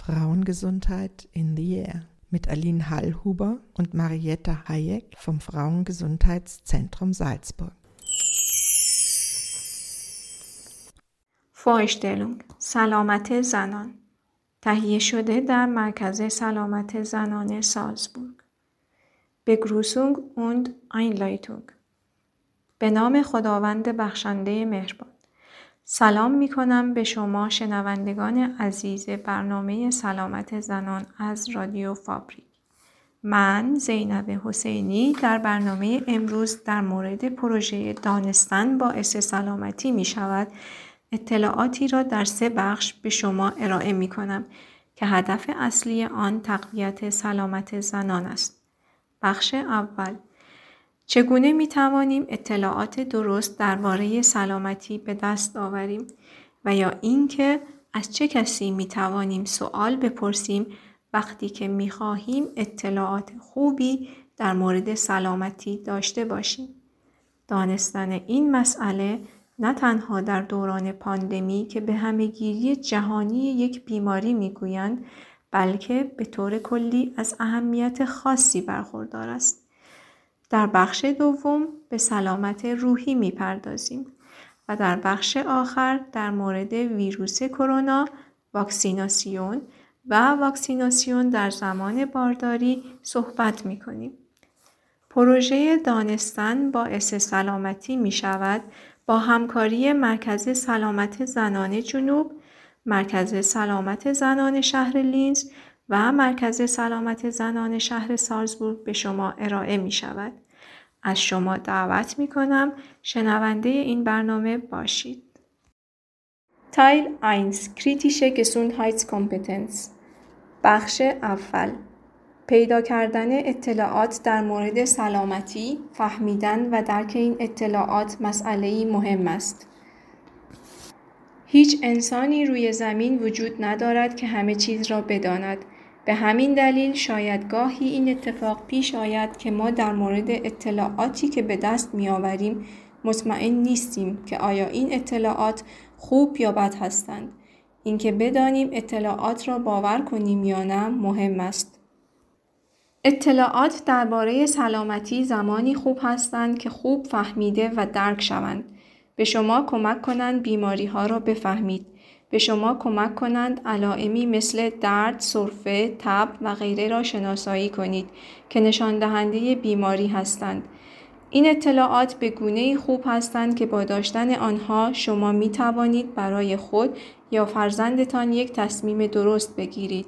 Frauengesundheit in the Air mit Aline Hallhuber und Marietta Hayek vom Frauengesundheitszentrum Salzburg. Vorstellung سلامت زنان تهیه شده در مرکز سلامت زنان سالزبورگ بگروسونگ und Einleitung به نام خداوند بخشنده مهربان سلام می کنم به شما شنوندگان عزیز برنامه سلامت زنان از رادیو فابریک. من زینب حسینی در برنامه امروز در مورد پروژه دانستن باعث سلامتی می شود اطلاعاتی را در سه بخش به شما ارائه می کنم که هدف اصلی آن تقویت سلامت زنان است. بخش اول چگونه می توانیم اطلاعات درست درباره سلامتی به دست آوریم و یا اینکه از چه کسی می توانیم سوال بپرسیم وقتی که می خواهیم اطلاعات خوبی در مورد سلامتی داشته باشیم. دانستن این مسئله نه تنها در دوران پاندمی که به همهگیری جهانی یک بیماری می‌گویند بلکه به طور کلی از اهمیت خاصی برخوردار است. در بخش دوم به سلامت روحی می‌پردازیم و در بخش آخر در مورد ویروس کرونا، واکسیناسیون و واکسیناسیون در زمان بارداری صحبت می کنیم. پروژه دانستن باعث سلامتی می شود با همکاری مرکز سلامت زنان جنوب، مرکز سلامت زنان شهر لینز و مرکز سلامت زنان شهر سالزبورگ به شما ارائه می شود. از شما دعوت می کنم شنونده این برنامه باشید. تایل 1 کریتیشه Gesundheitskompetenz بخش اول پیدا کردن اطلاعات در مورد سلامتی، فهمیدن و درک این اطلاعات مسئله مهم است. هیچ انسانی روی زمین وجود ندارد که همه چیز را بداند به همین دلیل شاید گاهی این اتفاق پیش آید که ما در مورد اطلاعاتی که به دست می آوریم مطمئن نیستیم که آیا این اطلاعات خوب یا بد هستند. اینکه بدانیم اطلاعات را باور کنیم یا نه مهم است. اطلاعات درباره سلامتی زمانی خوب هستند که خوب فهمیده و درک شوند. به شما کمک کنند بیماری ها را بفهمید. به شما کمک کنند علائمی مثل درد، سرفه، تب و غیره را شناسایی کنید که نشان دهنده بیماری هستند. این اطلاعات به گونه خوب هستند که با داشتن آنها شما می توانید برای خود یا فرزندتان یک تصمیم درست بگیرید.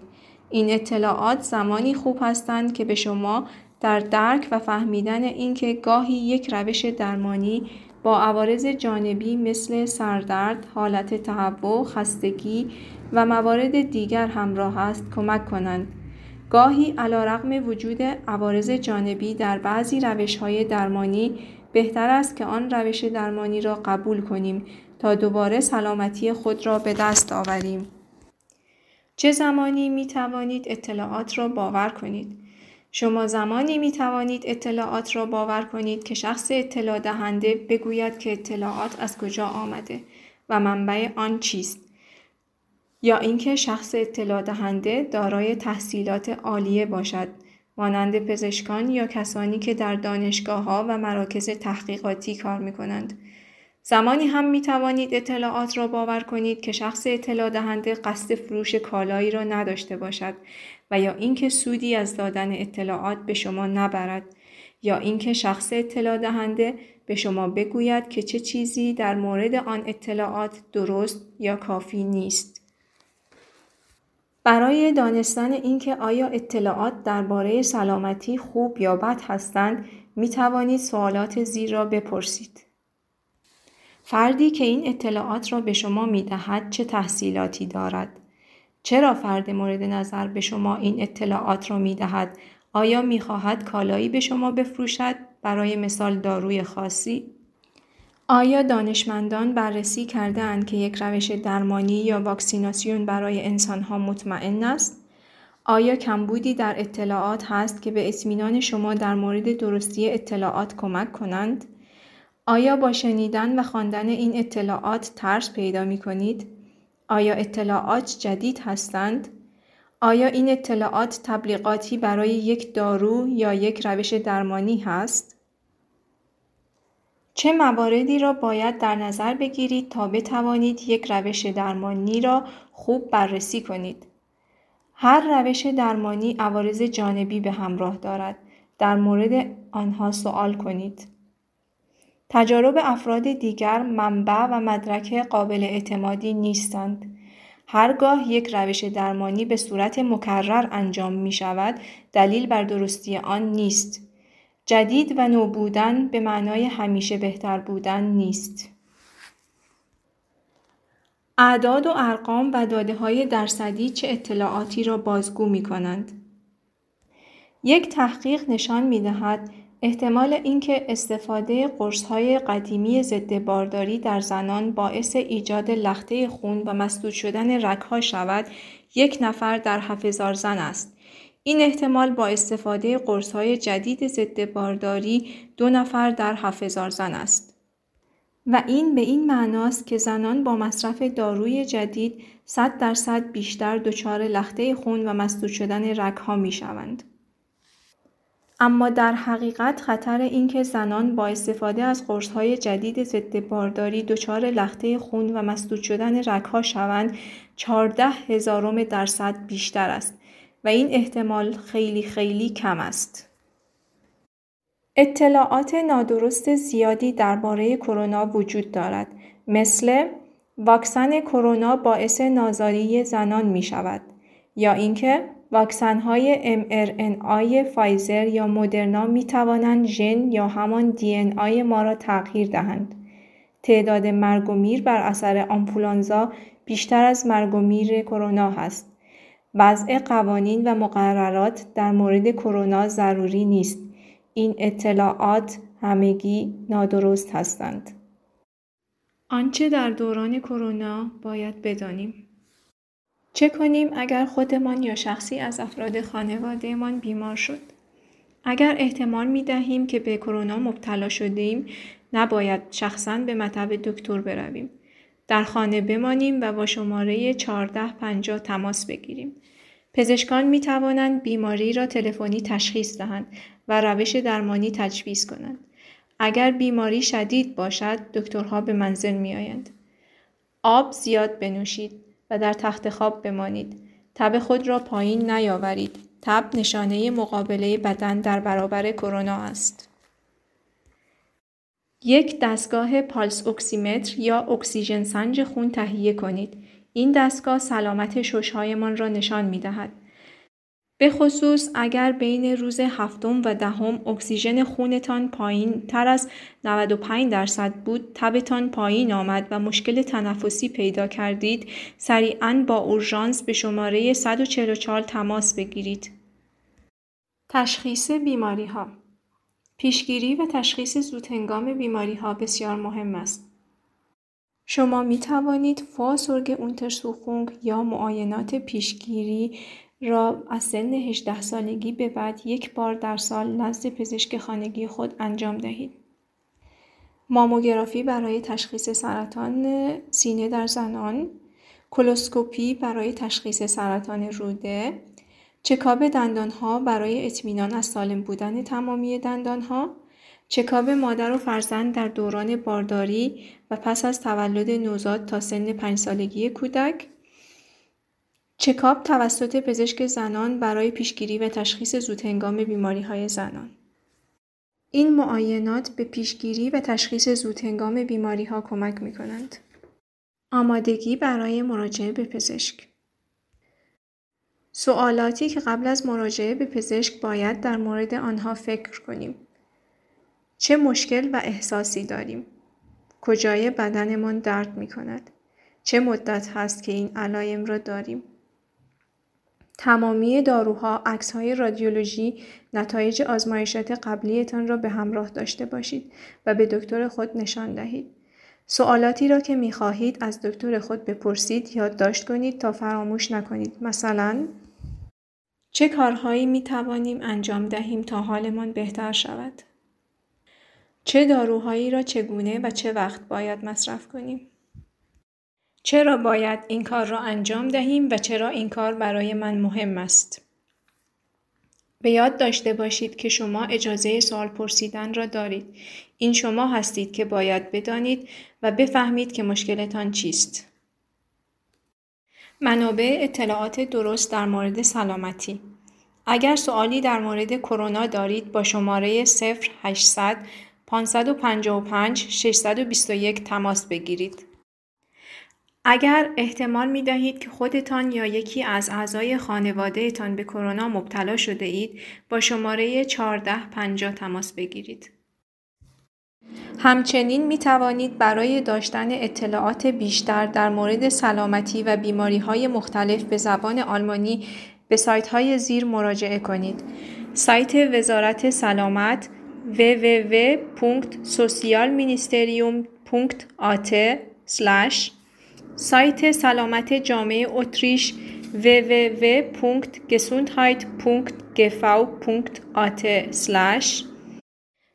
این اطلاعات زمانی خوب هستند که به شما در درک و فهمیدن اینکه گاهی یک روش درمانی با عوارض جانبی مثل سردرد، حالت تهوع، خستگی و موارد دیگر همراه است کمک کنند. گاهی رقم وجود عوارض جانبی در بعضی روش های درمانی بهتر است که آن روش درمانی را قبول کنیم تا دوباره سلامتی خود را به دست آوریم. چه زمانی می توانید اطلاعات را باور کنید؟ شما زمانی می توانید اطلاعات را باور کنید که شخص اطلاع دهنده بگوید که اطلاعات از کجا آمده و منبع آن چیست یا اینکه شخص اطلاع دهنده دارای تحصیلات عالیه باشد مانند پزشکان یا کسانی که در دانشگاه ها و مراکز تحقیقاتی کار می کنند. زمانی هم می توانید اطلاعات را باور کنید که شخص اطلاع دهنده قصد فروش کالایی را نداشته باشد و یا اینکه سودی از دادن اطلاعات به شما نبرد یا اینکه شخص اطلاع دهنده به شما بگوید که چه چیزی در مورد آن اطلاعات درست یا کافی نیست. برای دانستن اینکه آیا اطلاعات درباره سلامتی خوب یا بد هستند می توانید سوالات زیر را بپرسید. فردی که این اطلاعات را به شما می دهد چه تحصیلاتی دارد؟ چرا فرد مورد نظر به شما این اطلاعات را می دهد؟ آیا می خواهد کالایی به شما بفروشد برای مثال داروی خاصی؟ آیا دانشمندان بررسی کرده که یک روش درمانی یا واکسیناسیون برای انسانها مطمئن است؟ آیا کمبودی در اطلاعات هست که به اطمینان شما در مورد درستی اطلاعات کمک کنند؟ آیا با شنیدن و خواندن این اطلاعات ترس پیدا می کنید؟ آیا اطلاعات جدید هستند؟ آیا این اطلاعات تبلیغاتی برای یک دارو یا یک روش درمانی هست؟ چه مواردی را باید در نظر بگیرید تا بتوانید یک روش درمانی را خوب بررسی کنید؟ هر روش درمانی عوارض جانبی به همراه دارد. در مورد آنها سوال کنید. تجارب افراد دیگر منبع و مدرک قابل اعتمادی نیستند. هرگاه یک روش درمانی به صورت مکرر انجام می شود دلیل بر درستی آن نیست. جدید و نو بودن به معنای همیشه بهتر بودن نیست. اعداد و ارقام و داده های درصدی چه اطلاعاتی را بازگو می کنند؟ یک تحقیق نشان می دهد احتمال اینکه استفاده های قدیمی ضد بارداری در زنان باعث ایجاد لخته خون و مسدود شدن رگها شود یک نفر در هزار زن است. این احتمال با استفاده های جدید ضد بارداری دو نفر در هزار زن است. و این به این معناست که زنان با مصرف داروی جدید 100 درصد بیشتر دچار لخته خون و مسدود شدن رگها می شوند. اما در حقیقت خطر اینکه زنان با استفاده از قرص‌های جدید ضد بارداری دچار لخته خون و مسدود شدن رگها شوند 14 هزارم درصد بیشتر است و این احتمال خیلی خیلی کم است. اطلاعات نادرست زیادی درباره کرونا وجود دارد مثل واکسن کرونا باعث نازاری زنان می شود یا اینکه واکسن‌های mRNA فایزر یا مدرنا می توانند ژن یا همان دی ما را تغییر دهند. تعداد مرگ و میر بر اثر آنفولانزا بیشتر از مرگ و میر کرونا هست. وضع قوانین و مقررات در مورد کرونا ضروری نیست. این اطلاعات همگی نادرست هستند. آنچه در دوران کرونا باید بدانیم چه کنیم اگر خودمان یا شخصی از افراد خانوادهمان بیمار شد؟ اگر احتمال می دهیم که به کرونا مبتلا شده نباید شخصا به مطب دکتر برویم. در خانه بمانیم و با شماره 1450 تماس بگیریم. پزشکان می توانند بیماری را تلفنی تشخیص دهند و روش درمانی تجویز کنند. اگر بیماری شدید باشد، دکترها به منزل می آیند. آب زیاد بنوشید. در تخت خواب بمانید. تب خود را پایین نیاورید. تب نشانه مقابله بدن در برابر کرونا است. یک دستگاه پالس اکسیمتر یا اکسیژن سنج خون تهیه کنید. این دستگاه سلامت ششهایمان را نشان می دهد. به خصوص اگر بین روز هفتم و دهم اکسیژن خونتان پایین تر از 95 درصد بود تبتان پایین آمد و مشکل تنفسی پیدا کردید سریعا با اورژانس به شماره 144 تماس بگیرید. تشخیص بیماری ها پیشگیری و تشخیص زودهنگام بیماری ها بسیار مهم است. شما می توانید فاسورگ اونترسوخونگ یا معاینات پیشگیری را از سن 18 سالگی به بعد یک بار در سال نزد پزشک خانگی خود انجام دهید. ماموگرافی برای تشخیص سرطان سینه در زنان، کلوسکوپی برای تشخیص سرطان روده، چکاب دندانها برای اطمینان از سالم بودن تمامی دندانها، چکاب مادر و فرزند در دوران بارداری و پس از تولد نوزاد تا سن پنج سالگی کودک، چکاپ توسط پزشک زنان برای پیشگیری و تشخیص زودهنگام های زنان این معاینات به پیشگیری و تشخیص زودهنگام ها کمک می کنند. آمادگی برای مراجعه به پزشک سوالاتی که قبل از مراجعه به پزشک باید در مورد آنها فکر کنیم. چه مشکل و احساسی داریم؟ کجای بدنمان درد می کند؟ چه مدت هست که این علایم را داریم؟ تمامی داروها، عکس‌های رادیولوژی، نتایج آزمایشات قبلیتان را به همراه داشته باشید و به دکتر خود نشان دهید. سوالاتی را که می خواهید از دکتر خود بپرسید یادداشت کنید تا فراموش نکنید. مثلا چه کارهایی می توانیم انجام دهیم تا حالمان بهتر شود؟ چه داروهایی را چگونه و چه وقت باید مصرف کنیم؟ چرا باید این کار را انجام دهیم و چرا این کار برای من مهم است؟ به یاد داشته باشید که شما اجازه سوال پرسیدن را دارید. این شما هستید که باید بدانید و بفهمید که مشکلتان چیست. منابع اطلاعات درست در مورد سلامتی اگر سوالی در مورد کرونا دارید با شماره 0800 555 621 تماس بگیرید. اگر احتمال می دهید که خودتان یا یکی از اعضای خانوادهتان به کرونا مبتلا شده اید با شماره 1450 تماس بگیرید. همچنین می توانید برای داشتن اطلاعات بیشتر در مورد سلامتی و بیماری های مختلف به زبان آلمانی به سایت های زیر مراجعه کنید. سایت وزارت سلامت www.socialministerium.at سایت سلامت جامعه اتریش www.gesundheit.gv.at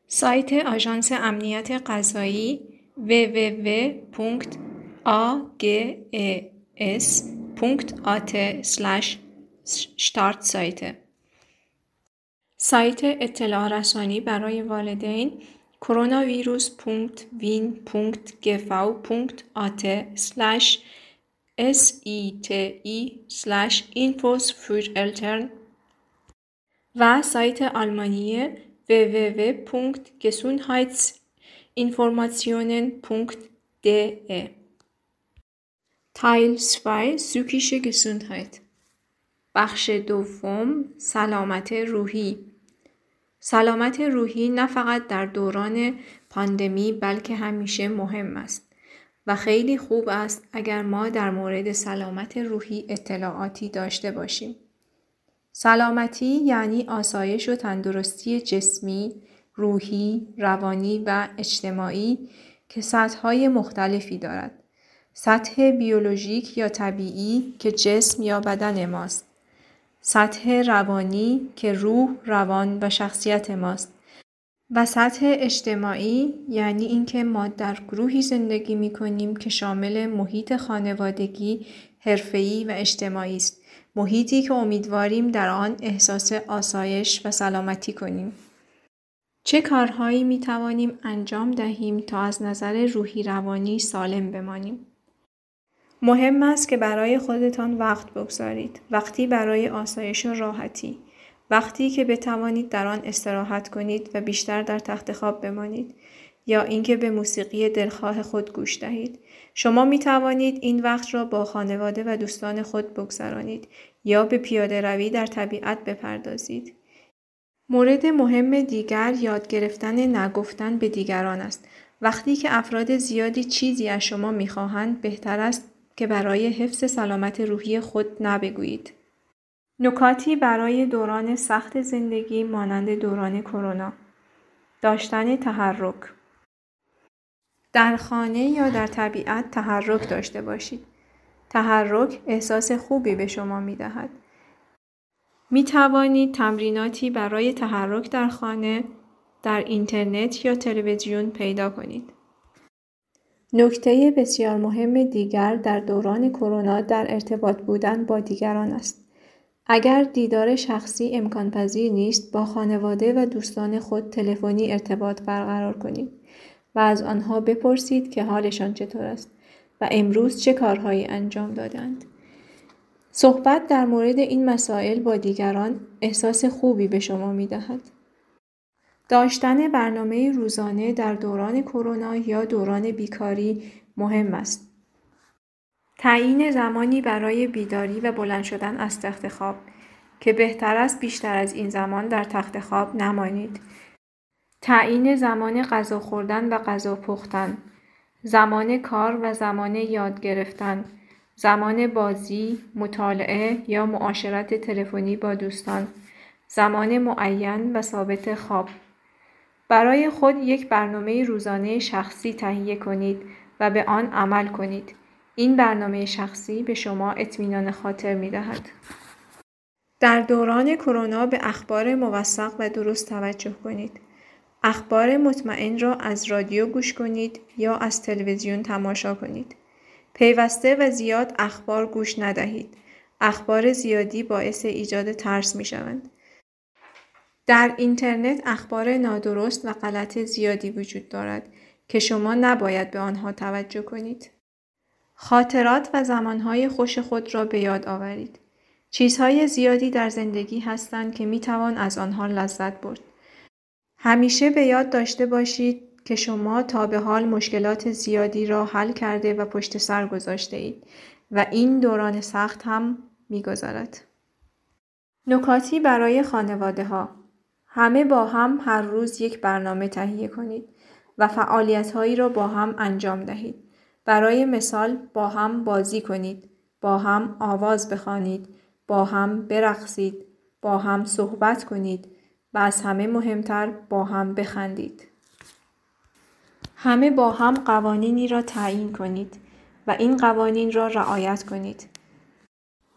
سایت آژانس امنیت غذایی www.ages.at start سایت. سایت اطلاع رسانی برای والدین کرونا ویروس پونکت وین پونکت گفاو پونکت آته سلش اس ای تی ای سلش اینفوس فور الترن و سایت آلمانی www.gesundheitsinformationen.de تایل 2 سوکیش گسوندهایت بخش دوم سلامت روحی سلامت روحی نه فقط در دوران پاندمی بلکه همیشه مهم است و خیلی خوب است اگر ما در مورد سلامت روحی اطلاعاتی داشته باشیم. سلامتی یعنی آسایش و تندرستی جسمی، روحی، روانی و اجتماعی که سطحهای مختلفی دارد. سطح بیولوژیک یا طبیعی که جسم یا بدن ماست. سطح روانی که روح، روان و شخصیت ماست و سطح اجتماعی یعنی اینکه ما در گروهی زندگی می کنیم که شامل محیط خانوادگی، حرفه‌ای و اجتماعی است. محیطی که امیدواریم در آن احساس آسایش و سلامتی کنیم. چه کارهایی می توانیم انجام دهیم تا از نظر روحی روانی سالم بمانیم؟ مهم است که برای خودتان وقت بگذارید. وقتی برای آسایش و راحتی. وقتی که بتوانید در آن استراحت کنید و بیشتر در تخت خواب بمانید یا اینکه به موسیقی دلخواه خود گوش دهید. شما می توانید این وقت را با خانواده و دوستان خود بگذرانید یا به پیاده روی در طبیعت بپردازید. مورد مهم دیگر یاد گرفتن نگفتن به دیگران است. وقتی که افراد زیادی چیزی از شما می‌خواهند بهتر است که برای حفظ سلامت روحی خود نبگویید. نکاتی برای دوران سخت زندگی مانند دوران کرونا داشتن تحرک در خانه یا در طبیعت تحرک داشته باشید. تحرک احساس خوبی به شما می دهد. می توانید تمریناتی برای تحرک در خانه در اینترنت یا تلویزیون پیدا کنید. نکته بسیار مهم دیگر در دوران کرونا در ارتباط بودن با دیگران است. اگر دیدار شخصی امکان پذیر نیست با خانواده و دوستان خود تلفنی ارتباط برقرار کنید و از آنها بپرسید که حالشان چطور است و امروز چه کارهایی انجام دادند. صحبت در مورد این مسائل با دیگران احساس خوبی به شما می دهد. داشتن برنامه روزانه در دوران کرونا یا دوران بیکاری مهم است. تعیین زمانی برای بیداری و بلند شدن از تخت خواب که بهتر است بیشتر از این زمان در تخت خواب نمانید. تعیین زمان غذا خوردن و غذا پختن، زمان کار و زمان یاد گرفتن، زمان بازی، مطالعه یا معاشرت تلفنی با دوستان، زمان معین و ثابت خواب برای خود یک برنامه روزانه شخصی تهیه کنید و به آن عمل کنید. این برنامه شخصی به شما اطمینان خاطر می دهد. در دوران کرونا به اخبار موثق و درست توجه کنید. اخبار مطمئن را از رادیو گوش کنید یا از تلویزیون تماشا کنید. پیوسته و زیاد اخبار گوش ندهید. اخبار زیادی باعث ایجاد ترس می شوند. در اینترنت اخبار نادرست و غلط زیادی وجود دارد که شما نباید به آنها توجه کنید. خاطرات و زمانهای خوش خود را به یاد آورید. چیزهای زیادی در زندگی هستند که می توان از آنها لذت برد. همیشه به یاد داشته باشید که شما تا به حال مشکلات زیادی را حل کرده و پشت سر گذاشته اید و این دوران سخت هم می‌گذارد. نکاتی برای خانواده ها همه با هم هر روز یک برنامه تهیه کنید و فعالیت هایی را با هم انجام دهید. برای مثال با هم بازی کنید، با هم آواز بخوانید، با هم برقصید، با هم صحبت کنید و از همه مهمتر با هم بخندید. همه با هم قوانینی را تعیین کنید و این قوانین را رعایت کنید.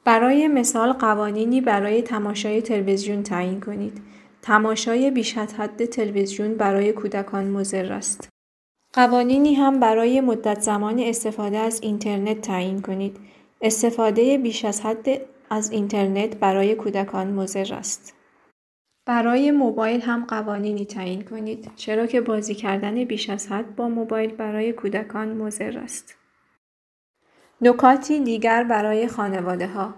برای مثال قوانینی برای تماشای تلویزیون تعیین کنید. تماشای بیش از حد تلویزیون برای کودکان مضر است. قوانینی هم برای مدت زمان استفاده از اینترنت تعیین کنید. استفاده بیش از حد از اینترنت برای کودکان مضر است. برای موبایل هم قوانینی تعیین کنید چرا که بازی کردن بیش از حد با موبایل برای کودکان مضر است. نکاتی دیگر برای خانواده ها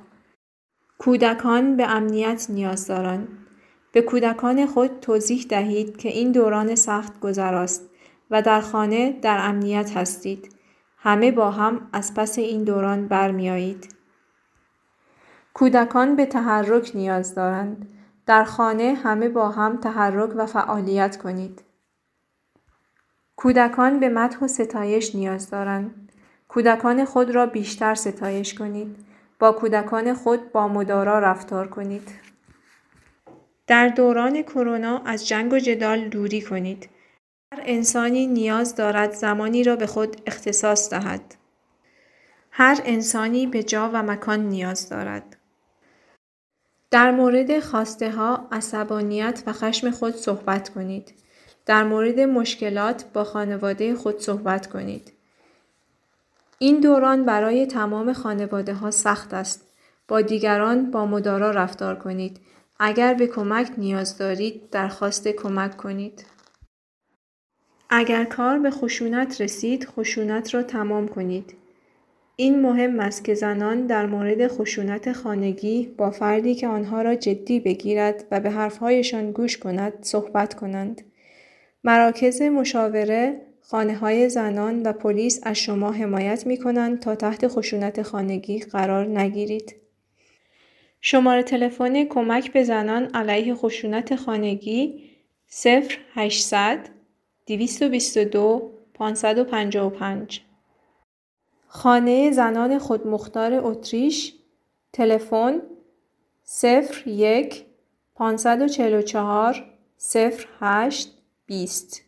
کودکان به امنیت نیاز دارند. به کودکان خود توضیح دهید که این دوران سخت گذراست و در خانه در امنیت هستید. همه با هم از پس این دوران برمیایید. کودکان به تحرک نیاز دارند. در خانه همه با هم تحرک و فعالیت کنید. کودکان به مدح و ستایش نیاز دارند. کودکان خود را بیشتر ستایش کنید. با کودکان خود با مدارا رفتار کنید. در دوران کرونا از جنگ و جدال دوری کنید. هر انسانی نیاز دارد زمانی را به خود اختصاص دهد. هر انسانی به جا و مکان نیاز دارد. در مورد خواسته ها، عصبانیت و خشم خود صحبت کنید. در مورد مشکلات با خانواده خود صحبت کنید. این دوران برای تمام خانواده ها سخت است. با دیگران با مدارا رفتار کنید. اگر به کمک نیاز دارید درخواست کمک کنید. اگر کار به خشونت رسید خشونت را تمام کنید. این مهم است که زنان در مورد خشونت خانگی با فردی که آنها را جدی بگیرد و به حرفهایشان گوش کند صحبت کنند. مراکز مشاوره، خانه های زنان و پلیس از شما حمایت می کنند تا تحت خشونت خانگی قرار نگیرید. شماره تلفن کمک به زنان علیه خشونت خانگی 0800 222 555 خانه زنان خودمختار اتریش تلفن 01 544 08 20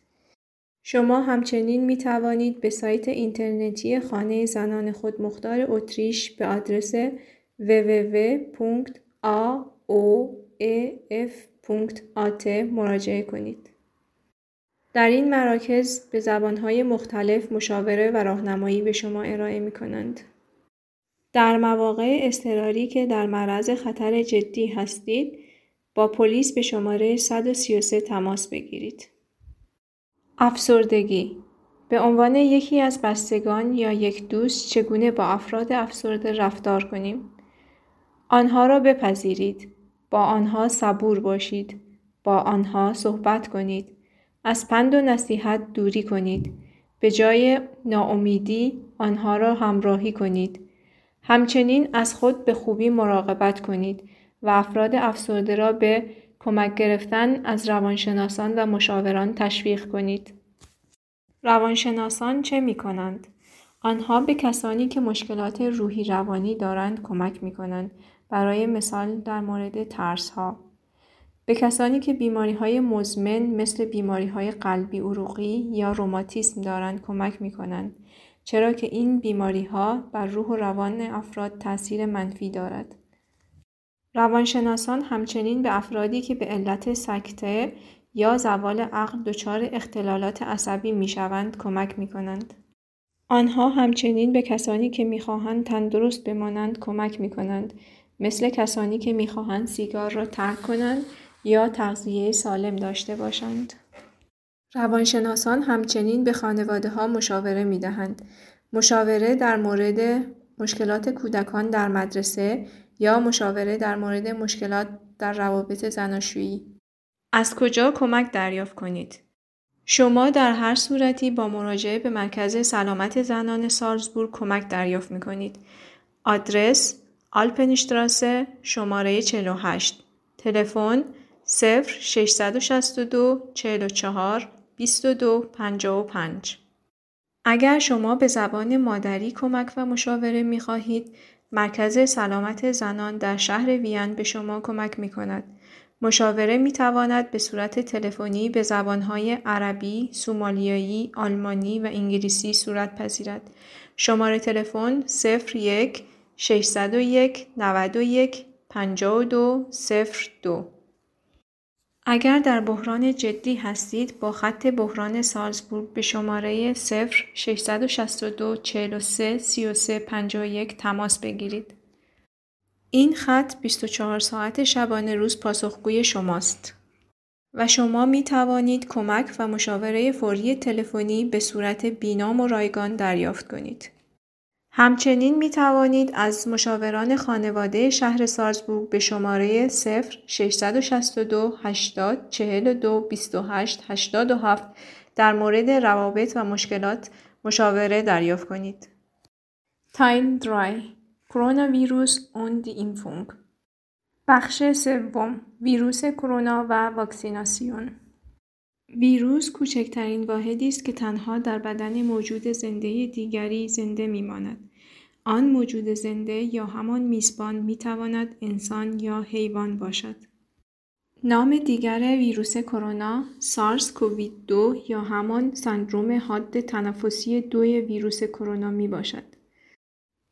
شما همچنین می توانید به سایت اینترنتی خانه زنان خودمختار اتریش به آدرس www.aoef.at مراجعه کنید. در این مراکز به زبانهای مختلف مشاوره و راهنمایی به شما ارائه می کنند. در مواقع اضطراری که در معرض خطر جدی هستید، با پلیس به شماره 133 تماس بگیرید. افسردگی به عنوان یکی از بستگان یا یک دوست چگونه با افراد افسرده رفتار کنیم؟ آنها را بپذیرید. با آنها صبور باشید. با آنها صحبت کنید. از پند و نصیحت دوری کنید. به جای ناامیدی آنها را همراهی کنید. همچنین از خود به خوبی مراقبت کنید و افراد افسرده را به کمک گرفتن از روانشناسان و مشاوران تشویق کنید. روانشناسان چه می کنند؟ آنها به کسانی که مشکلات روحی روانی دارند کمک می کنند. برای مثال در مورد ترس ها. به کسانی که بیماری های مزمن مثل بیماری های قلبی عروقی یا روماتیسم دارند کمک می کنند. چرا که این بیماری ها بر روح و روان افراد تاثیر منفی دارد. روانشناسان همچنین به افرادی که به علت سکته یا زوال عقل دچار اختلالات عصبی می شوند کمک می کنند. آنها همچنین به کسانی که می‌خواهند تندرست بمانند کمک می‌کنند مثل کسانی که می‌خواهند سیگار را ترک کنند یا تغذیه سالم داشته باشند. روانشناسان همچنین به خانواده ها مشاوره می دهند. مشاوره در مورد مشکلات کودکان در مدرسه یا مشاوره در مورد مشکلات در روابط زناشویی. از کجا کمک دریافت کنید؟ شما در هر صورتی با مراجعه به مرکز سلامت زنان سالزبورگ کمک دریافت می کنید. آدرس آلپنشتراسه شماره 48 تلفن 0662 44 22 55 اگر شما به زبان مادری کمک و مشاوره می خواهید مرکز سلامت زنان در شهر وین به شما کمک می کند. مشاوره می تواند به صورت تلفنی به زبانهای عربی، سومالیایی، آلمانی و انگلیسی صورت پذیرد. شماره تلفن 01 601 91 52 02 اگر در بحران جدی هستید با خط بحران سالزبورگ به شماره 0 662 43 33 51 تماس بگیرید. این خط 24 ساعت شبانه روز پاسخگوی شماست و شما می توانید کمک و مشاوره فوری تلفنی به صورت بینام و رایگان دریافت کنید. همچنین می توانید از مشاوران خانواده شهر سارزبورگ به شماره 0 662 80 42 28 87 در مورد روابط و مشکلات مشاوره دریافت کنید. تایل درای کرونا ویروس اون دی بخش سوم ویروس کرونا و واکسیناسیون ویروس کوچکترین واحدی است که تنها در بدن موجود زنده دیگری زنده میماند. آن موجود زنده یا همان میزبان می‌تواند انسان یا حیوان باشد. نام دیگر ویروس کرونا سارس کووید 2 یا همان سندروم حاد تنفسی دوی ویروس کرونا می باشد.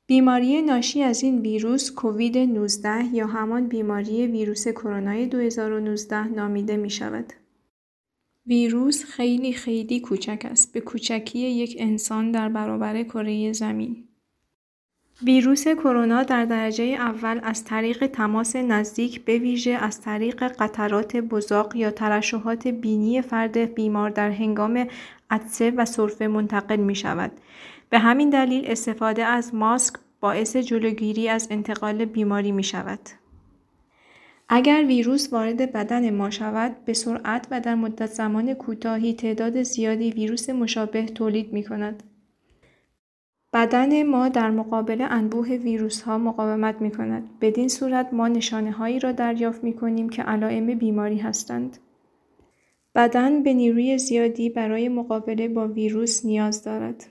بیماری ناشی از این ویروس کووید 19 یا همان بیماری ویروس کرونا 2019 نامیده می شود. ویروس خیلی خیلی کوچک است به کوچکی یک انسان در برابر کره زمین. ویروس کرونا در درجه اول از طریق تماس نزدیک به ویژه از طریق قطرات بزاق یا ترشحات بینی فرد بیمار در هنگام عطسه و سرفه منتقل می شود. به همین دلیل استفاده از ماسک باعث جلوگیری از انتقال بیماری می شود. اگر ویروس وارد بدن ما شود به سرعت و در مدت زمان کوتاهی تعداد زیادی ویروس مشابه تولید می کند. بدن ما در مقابل انبوه ویروس ها مقاومت می کند. بدین صورت ما نشانه هایی را دریافت می کنیم که علائم بیماری هستند. بدن به نیروی زیادی برای مقابله با ویروس نیاز دارد.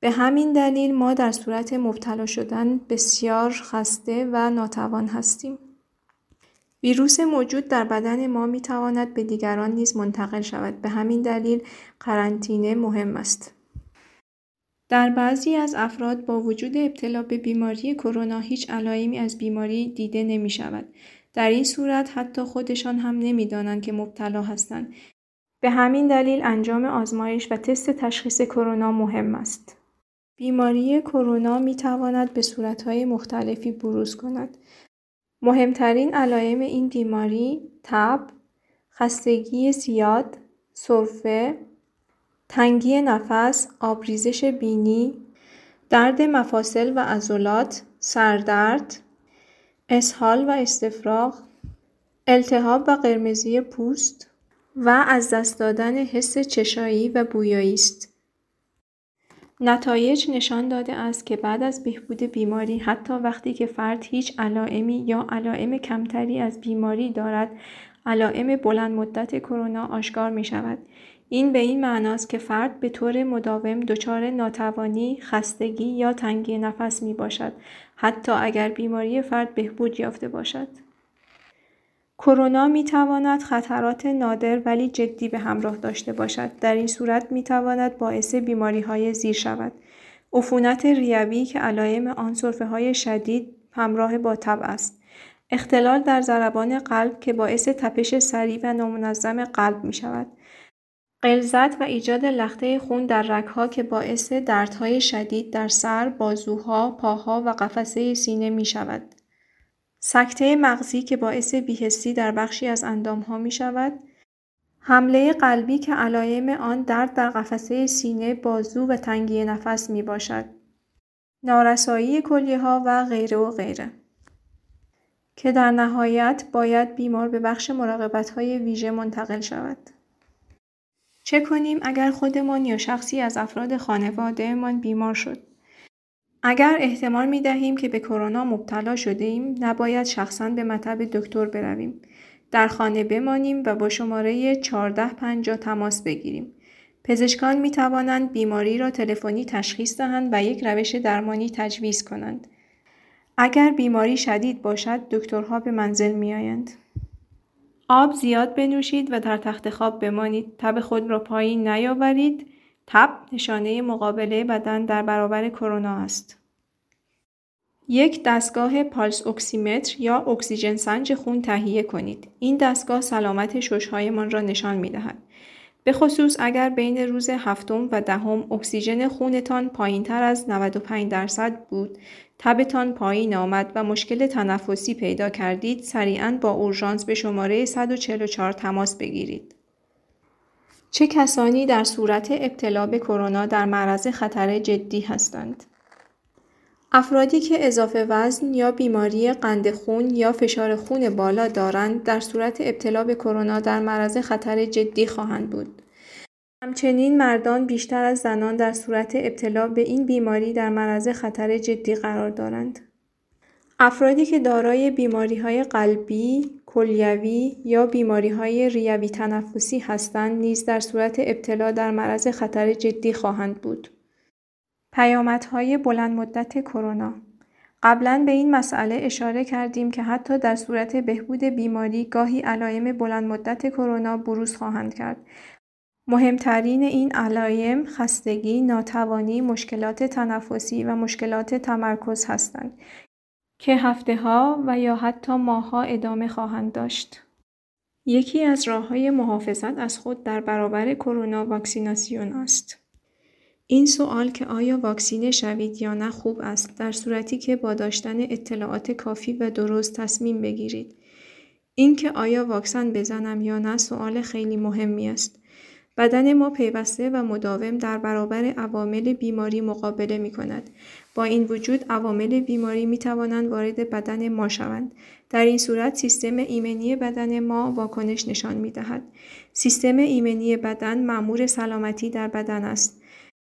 به همین دلیل ما در صورت مبتلا شدن بسیار خسته و ناتوان هستیم. ویروس موجود در بدن ما می تواند به دیگران نیز منتقل شود. به همین دلیل قرنطینه مهم است. در بعضی از افراد با وجود ابتلا به بیماری کرونا هیچ علائمی از بیماری دیده نمی شود. در این صورت حتی خودشان هم نمی‌دانند که مبتلا هستند. به همین دلیل انجام آزمایش و تست تشخیص کرونا مهم است. بیماری کرونا می تواند به صورتهای مختلفی بروز کند. مهمترین علائم این بیماری تب، خستگی زیاد، سرفه، تنگی نفس، آبریزش بینی، درد مفاصل و عضلات، سردرد، اسهال و استفراغ، التهاب و قرمزی پوست و از دست دادن حس چشایی و بویایی است. نتایج نشان داده است که بعد از بهبود بیماری حتی وقتی که فرد هیچ علائمی یا علائم کمتری از بیماری دارد علائم بلند مدت کرونا آشکار می شود. این به این معناست که فرد به طور مداوم دچار ناتوانی، خستگی یا تنگی نفس می باشد حتی اگر بیماری فرد بهبود یافته باشد. کرونا می تواند خطرات نادر ولی جدی به همراه داشته باشد. در این صورت می تواند باعث بیماری های زیر شود. عفونت ریوی که علائم آن صرفه های شدید همراه با تب است. اختلال در ضربان قلب که باعث تپش سریع و نامنظم قلب می شود. غلظت و ایجاد لخته خون در رگها که باعث دردهای شدید در سر، بازوها، پاها و قفسه سینه می شود. سکته مغزی که باعث بیهستی در بخشی از اندامها می شود. حمله قلبی که علایم آن درد در قفسه سینه، بازو و تنگی نفس می باشد. نارسایی کلیه ها و غیره و غیره. که در نهایت باید بیمار به بخش مراقبت های ویژه منتقل شود. چه کنیم اگر خودمان یا شخصی از افراد خانوادهمان بیمار شد؟ اگر احتمال می دهیم که به کرونا مبتلا شده ایم، نباید شخصا به مطب دکتر برویم. در خانه بمانیم و با شماره 1450 تماس بگیریم. پزشکان می توانند بیماری را تلفنی تشخیص دهند و یک روش درمانی تجویز کنند. اگر بیماری شدید باشد، دکترها به منزل می آیند. آب زیاد بنوشید و در تخت خواب بمانید. تب خود را پایین نیاورید. تب نشانه مقابله بدن در برابر کرونا است. یک دستگاه پالس اکسیمتر یا اکسیژن سنج خون تهیه کنید. این دستگاه سلامت ششهایمان را نشان می دهد. به خصوص اگر بین روز هفتم و دهم اکسیژن خونتان پایین تر از 95 درصد بود تبتان پایین آمد و مشکل تنفسی پیدا کردید سریعا با اورژانس به شماره 144 تماس بگیرید. چه کسانی در صورت ابتلا به کرونا در معرض خطر جدی هستند؟ افرادی که اضافه وزن یا بیماری قند خون یا فشار خون بالا دارند در صورت ابتلا به کرونا در معرض خطر جدی خواهند بود. همچنین مردان بیشتر از زنان در صورت ابتلا به این بیماری در معرض خطر جدی قرار دارند. افرادی که دارای بیماری های قلبی، کلیوی یا بیماری های ریوی تنفسی هستند نیز در صورت ابتلا در معرض خطر جدی خواهند بود. پیامدهای بلند مدت کرونا. قبلا به این مسئله اشاره کردیم که حتی در صورت بهبود بیماری گاهی علائم بلند مدت کرونا بروز خواهند کرد. مهمترین این علایم خستگی، ناتوانی، مشکلات تنفسی و مشکلات تمرکز هستند. که هفته ها و یا حتی ماهها ادامه خواهند داشت. یکی از راه های محافظت از خود در برابر کرونا واکسیناسیون است. این سوال که آیا واکسینه شوید یا نه خوب است در صورتی که با داشتن اطلاعات کافی و درست تصمیم بگیرید. اینکه آیا واکسن بزنم یا نه سوال خیلی مهمی است. بدن ما پیوسته و مداوم در برابر عوامل بیماری مقابله می کند. با این وجود عوامل بیماری می توانند وارد بدن ما شوند. در این صورت سیستم ایمنی بدن ما واکنش نشان می دهد. سیستم ایمنی بدن معمور سلامتی در بدن است.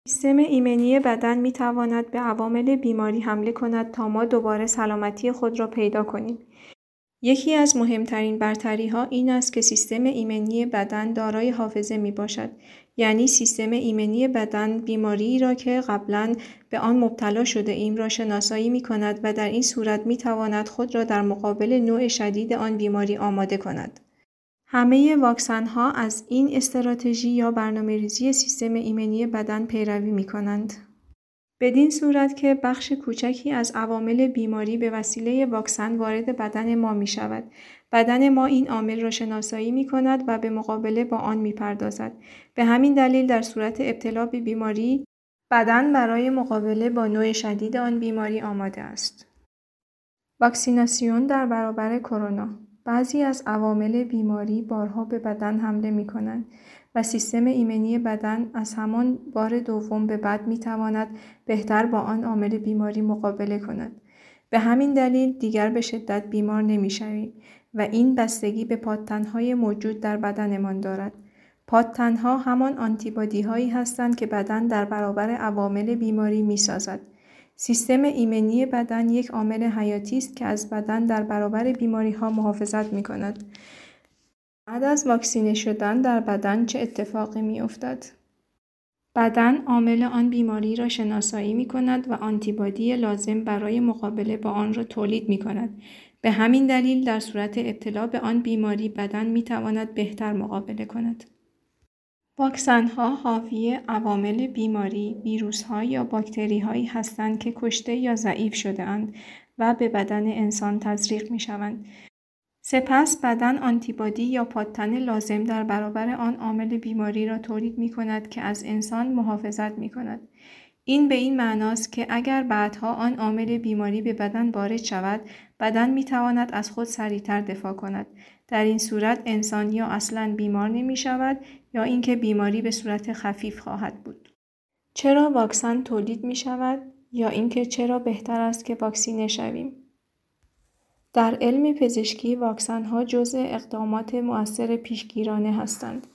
سیستم ایمنی بدن می تواند به عوامل بیماری حمله کند تا ما دوباره سلامتی خود را پیدا کنیم. یکی از مهمترین برتری ها این است که سیستم ایمنی بدن دارای حافظه می باشد. یعنی سیستم ایمنی بدن بیماری را که قبلا به آن مبتلا شده ایم را شناسایی می کند و در این صورت می تواند خود را در مقابل نوع شدید آن بیماری آماده کند. همه واکسن ها از این استراتژی یا برنامه ریزی سیستم ایمنی بدن پیروی می کنند. بدین صورت که بخش کوچکی از عوامل بیماری به وسیله واکسن وارد بدن ما می شود. بدن ما این عامل را شناسایی می کند و به مقابله با آن می پردازد. به همین دلیل در صورت ابتلا به بیماری بدن برای مقابله با نوع شدید آن بیماری آماده است. واکسیناسیون در برابر کرونا بعضی از عوامل بیماری بارها به بدن حمله می کنند و سیستم ایمنی بدن از همان بار دوم به بعد می تواند بهتر با آن عامل بیماری مقابله کند. به همین دلیل دیگر به شدت بیمار نمی شوید و این بستگی به پادتنهای موجود در بدنمان دارد. پادتنها همان آنتیبادی هایی هستند که بدن در برابر عوامل بیماری می سازد. سیستم ایمنی بدن یک عامل حیاتی است که از بدن در برابر بیماری ها محافظت می کند. بعد از واکسینه شدن در بدن چه اتفاقی می افتد؟ بدن عامل آن بیماری را شناسایی می کند و آنتیبادی لازم برای مقابله با آن را تولید می کند. به همین دلیل در صورت ابتلا به آن بیماری بدن می تواند بهتر مقابله کند. واکسن ها حاوی عوامل بیماری، ویروس ها یا باکتری هایی هستند که کشته یا ضعیف شده اند و به بدن انسان تزریق می شوند. سپس بدن آنتیبادی یا پادتن لازم در برابر آن عامل بیماری را تولید می کند که از انسان محافظت می کند. این به این معناست که اگر بعدها آن عامل بیماری به بدن وارد شود بدن می تواند از خود سریعتر دفاع کند. در این صورت انسان یا اصلا بیمار نمی شود یا اینکه بیماری به صورت خفیف خواهد بود. چرا واکسن تولید می شود یا اینکه چرا بهتر است که واکسینه شویم؟ در علم پزشکی واکسن ها جزء اقدامات مؤثر پیشگیرانه هستند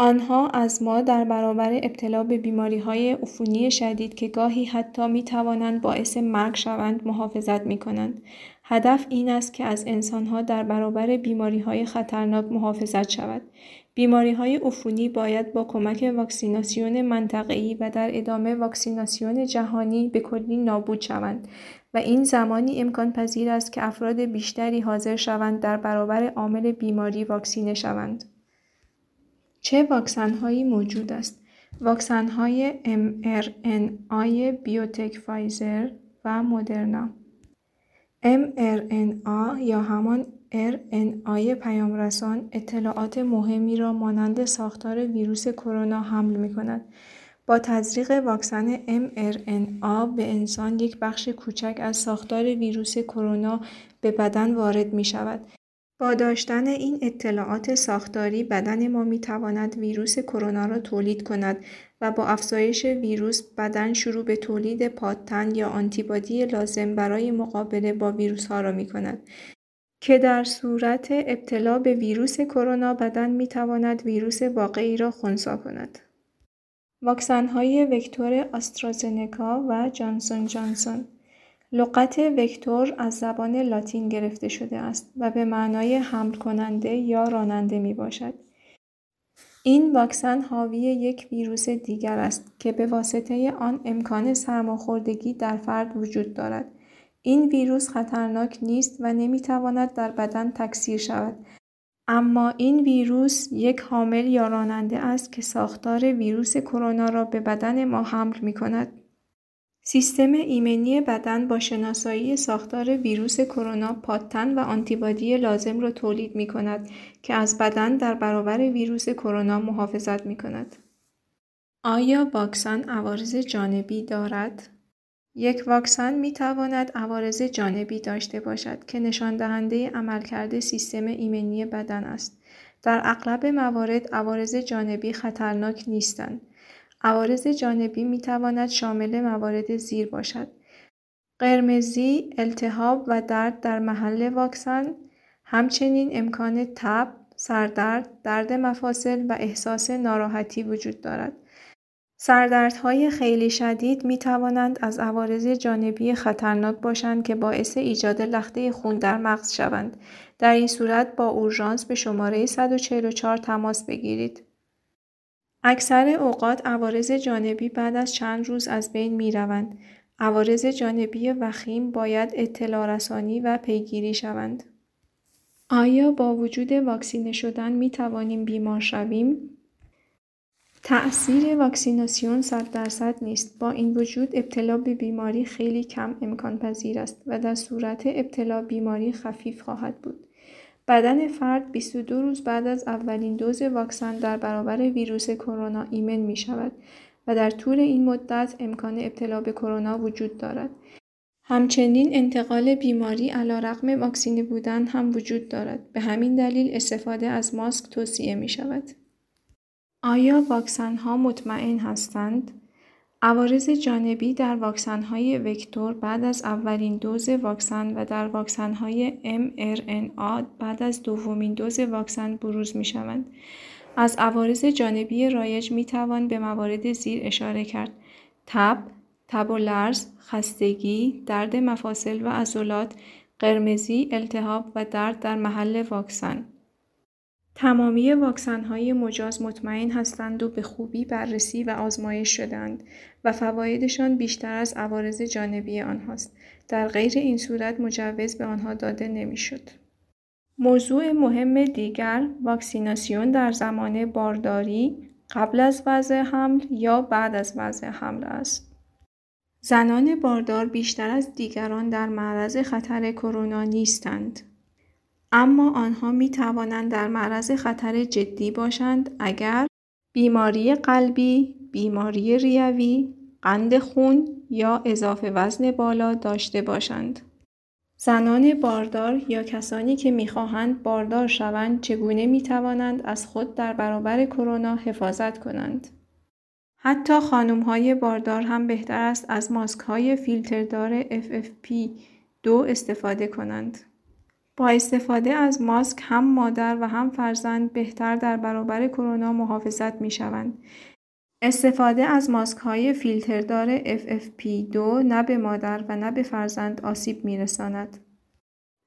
آنها از ما در برابر ابتلا به بیماری های عفونی شدید که گاهی حتی می توانند باعث مرگ شوند محافظت می کنند. هدف این است که از انسانها در برابر بیماری های خطرناک محافظت شود. بیماری های عفونی باید با کمک واکسیناسیون منطقه‌ای و در ادامه واکسیناسیون جهانی به کلی نابود شوند و این زمانی امکان پذیر است که افراد بیشتری حاضر شوند در برابر عامل بیماری واکسینه شوند. چه واکسن هایی موجود است؟ واکسن های mRNA بیوتک فایزر و مدرنا mRNA یا همان RNA پیامرسان اطلاعات مهمی را مانند ساختار ویروس کرونا حمل می کند. با تزریق واکسن mRNA به انسان یک بخش کوچک از ساختار ویروس کرونا به بدن وارد می شود با داشتن این اطلاعات ساختاری بدن ما می تواند ویروس کرونا را تولید کند و با افزایش ویروس بدن شروع به تولید پادتن یا آنتیبادی لازم برای مقابله با ویروس ها را می کند که در صورت ابتلا به ویروس کرونا بدن می تواند ویروس واقعی را خونسا کند. واکسن های وکتور آسترازنکا و جانسون جانسون لغت وکتور از زبان لاتین گرفته شده است و به معنای حمل کننده یا راننده می باشد. این واکسن حاوی یک ویروس دیگر است که به واسطه آن امکان سرماخوردگی در فرد وجود دارد. این ویروس خطرناک نیست و نمی‌تواند در بدن تکثیر شود. اما این ویروس یک حامل یا راننده است که ساختار ویروس کرونا را به بدن ما حمل می کند. سیستم ایمنی بدن با شناسایی ساختار ویروس کرونا پادتن و آنتیبادی لازم را تولید می کند که از بدن در برابر ویروس کرونا محافظت می کند. آیا واکسن عوارض جانبی دارد؟ یک واکسن می تواند عوارض جانبی داشته باشد که نشان دهنده عملکرد سیستم ایمنی بدن است. در اغلب موارد عوارض جانبی خطرناک نیستند. عوارض جانبی می تواند شامل موارد زیر باشد. قرمزی، التهاب و درد در محل واکسن، همچنین امکان تب، سردرد، درد مفاصل و احساس ناراحتی وجود دارد. سردردهای خیلی شدید می توانند از عوارض جانبی خطرناک باشند که باعث ایجاد لخته خون در مغز شوند. در این صورت با اورژانس به شماره 144 تماس بگیرید. اکثر اوقات عوارض جانبی بعد از چند روز از بین می روند. عوارض جانبی وخیم باید اطلاع رسانی و پیگیری شوند. آیا با وجود واکسینه شدن می توانیم بیمار شویم؟ تأثیر واکسیناسیون صد درصد نیست. با این وجود ابتلا به بیماری خیلی کم امکان پذیر است و در صورت ابتلا بیماری خفیف خواهد بود. بدن فرد 22 روز بعد از اولین دوز واکسن در برابر ویروس کرونا ایمن می شود و در طول این مدت امکان ابتلا به کرونا وجود دارد. همچنین انتقال بیماری علا رقم واکسینه بودن هم وجود دارد. به همین دلیل استفاده از ماسک توصیه می شود. آیا واکسن ها مطمئن هستند؟ عوارض جانبی در واکسن‌های وکتور بعد از اولین دوز واکسن و در واکسن‌های mRNA بعد از دومین دوز واکسن بروز می‌شوند. از عوارض جانبی رایج می‌توان به موارد زیر اشاره کرد: تب، تب و لرز، خستگی، درد مفاصل و عضلات، قرمزی، التهاب و درد در محل واکسن. تمامی های مجاز مطمئن هستند و به خوبی بررسی و آزمایش شدند و فوایدشان بیشتر از عوارض جانبی آنهاست. در غیر این صورت مجوز به آنها داده نمی‌شد. موضوع مهم دیگر واکسیناسیون در زمان بارداری قبل از وضع حمل یا بعد از وضع حمل است. زنان باردار بیشتر از دیگران در معرض خطر کرونا نیستند. اما آنها می توانند در معرض خطر جدی باشند اگر بیماری قلبی، بیماری ریوی، قند خون یا اضافه وزن بالا داشته باشند. زنان باردار یا کسانی که می‌خواهند باردار شوند چگونه می توانند از خود در برابر کرونا حفاظت کنند؟ حتی خانم های باردار هم بهتر است از ماسک های فیلتردار FFP2 استفاده کنند. با استفاده از ماسک هم مادر و هم فرزند بهتر در برابر کرونا محافظت می شوند. استفاده از ماسک های فیلتردار FFP2 نه به مادر و نه به فرزند آسیب می رساند.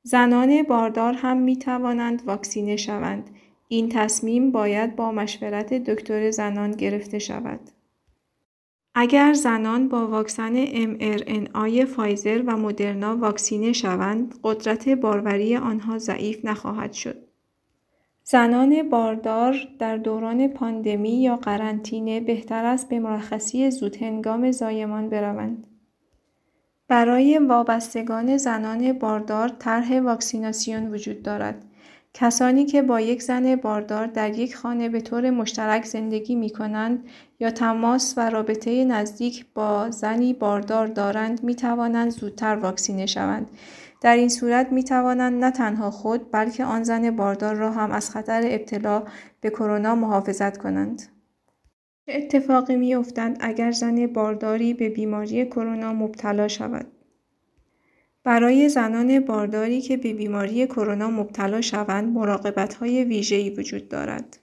زنان باردار هم می توانند واکسینه شوند. این تصمیم باید با مشورت دکتر زنان گرفته شود. اگر زنان با واکسن mRNA فایزر و مدرنا واکسینه شوند، قدرت باروری آنها ضعیف نخواهد شد. زنان باردار در دوران پاندمی یا قرنطینه بهتر است به مرخصی زودهنگام زایمان بروند. برای وابستگان زنان باردار طرح واکسیناسیون وجود دارد. کسانی که با یک زن باردار در یک خانه به طور مشترک زندگی می کنند یا تماس و رابطه نزدیک با زنی باردار دارند می توانند زودتر واکسینه شوند. در این صورت می توانند نه تنها خود بلکه آن زن باردار را هم از خطر ابتلا به کرونا محافظت کنند. چه اتفاقی می افتند اگر زن بارداری به بیماری کرونا مبتلا شود؟ برای زنان بارداری که به بیماری کرونا مبتلا شوند مراقبت‌های ویژه‌ای وجود دارد.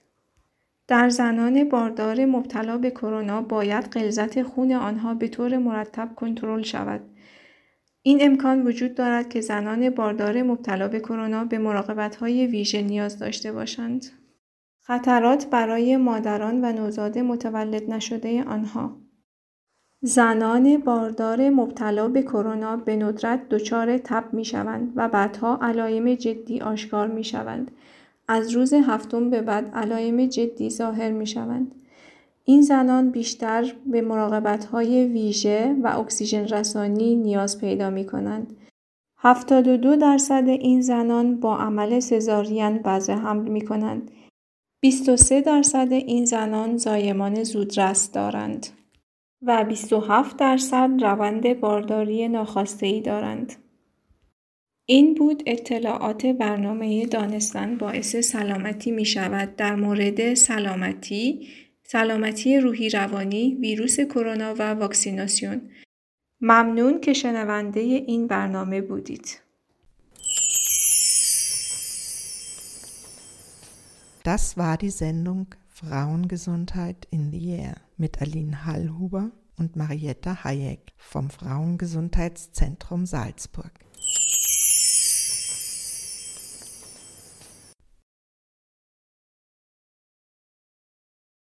در زنان باردار مبتلا به کرونا باید غلظت خون آنها به طور مرتب کنترل شود. این امکان وجود دارد که زنان باردار مبتلا به کرونا به مراقبت‌های ویژه نیاز داشته باشند. خطرات برای مادران و نوزاد متولد نشده آنها زنان باردار مبتلا به کرونا به ندرت دچار تب می شوند و بعدها علایم جدی آشکار می شوند. از روز هفتم به بعد علایم جدی ظاهر می شوند. این زنان بیشتر به مراقبت های ویژه و اکسیژن رسانی نیاز پیدا می کنند. 72 درصد این زنان با عمل سزارین وضع حمل می کنند. 23 درصد این زنان زایمان زودرس دارند. و 27 درصد روند بارداری ناخواسته دارند. این بود اطلاعات برنامه دانستن باعث سلامتی می شود در مورد سلامتی، سلامتی روحی روانی، ویروس کرونا و واکسیناسیون. ممنون که شنونده این برنامه بودید. Das war die Sendung Frauengesundheit in Lier mit Aline Hallhuber und Marietta Hayek vom Frauengesundheitszentrum Salzburg.